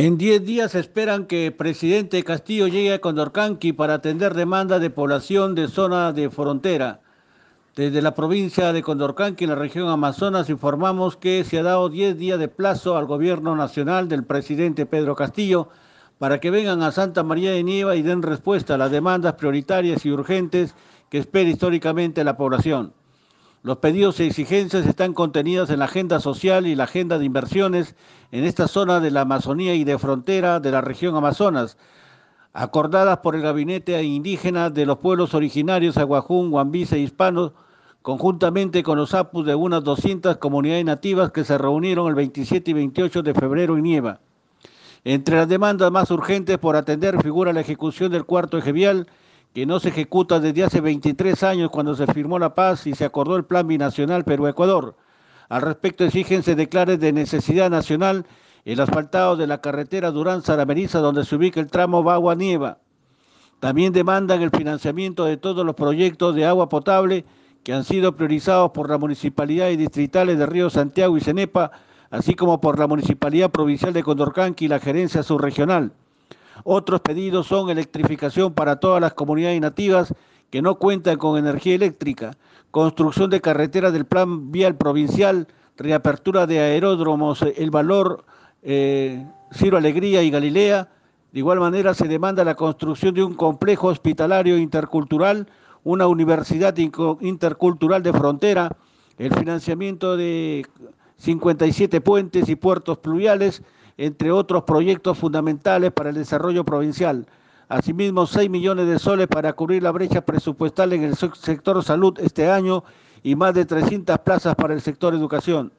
En 10 días esperan que el presidente Castillo llegue a Condorcanqui para atender demandas de población de zona de frontera. Desde la provincia de Condorcanqui, en la región Amazonas, informamos que se ha dado 10 días de plazo al gobierno nacional del presidente Pedro Castillo para que vengan a Santa María de Nieva y den respuesta a las demandas prioritarias y urgentes que espera históricamente la población. Los pedidos y exigencias están contenidos en la agenda social y la agenda de inversiones en esta zona de la Amazonía y de frontera de la región Amazonas, acordadas por el Gabinete Indígena de los Pueblos Originarios Aguajún, Guambisa e Hispanos, conjuntamente con los APUS de unas 200 comunidades nativas que se reunieron el 27 y 28 de febrero en Nieva. Entre las demandas más urgentes por atender figura la ejecución del cuarto eje vial que no se ejecuta desde hace 23 años cuando se firmó la paz y se acordó el Plan Binacional Perú-Ecuador. Al respecto exigen se declare de necesidad nacional el asfaltado de la carretera Durán-Sarameriza donde se ubica el tramo Bagua-Nieva. También demandan el financiamiento de todos los proyectos de agua potable que han sido priorizados por la Municipalidad y Distritales de Río Santiago y Cenepa, así como por la Municipalidad Provincial de Condorcanqui y la Gerencia Subregional. Otros pedidos son electrificación para todas las comunidades nativas que no cuentan con energía eléctrica, construcción de carreteras del plan vial provincial, reapertura de aeródromos, El Valor, eh, Ciro Alegría y Galilea. De igual manera se demanda la construcción de un complejo hospitalario intercultural, una universidad intercultural de frontera, el financiamiento de 57 puentes y puertos pluviales, entre otros proyectos fundamentales para el desarrollo provincial. Asimismo, 6 millones de soles para cubrir la brecha presupuestal en el sector salud este año y más de 300 plazas para el sector educación.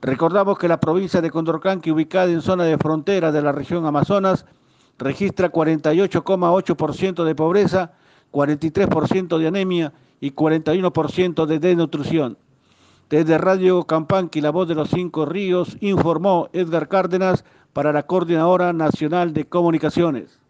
Recordamos que la provincia de Condorcanqui, ubicada en zona de frontera de la región Amazonas, registra 48,8% de pobreza, 43% de anemia y 41% de desnutrición. Desde Radio Campanqui, la voz de los cinco ríos, informó Edgar Cárdenas para la Coordinadora Nacional de Comunicaciones.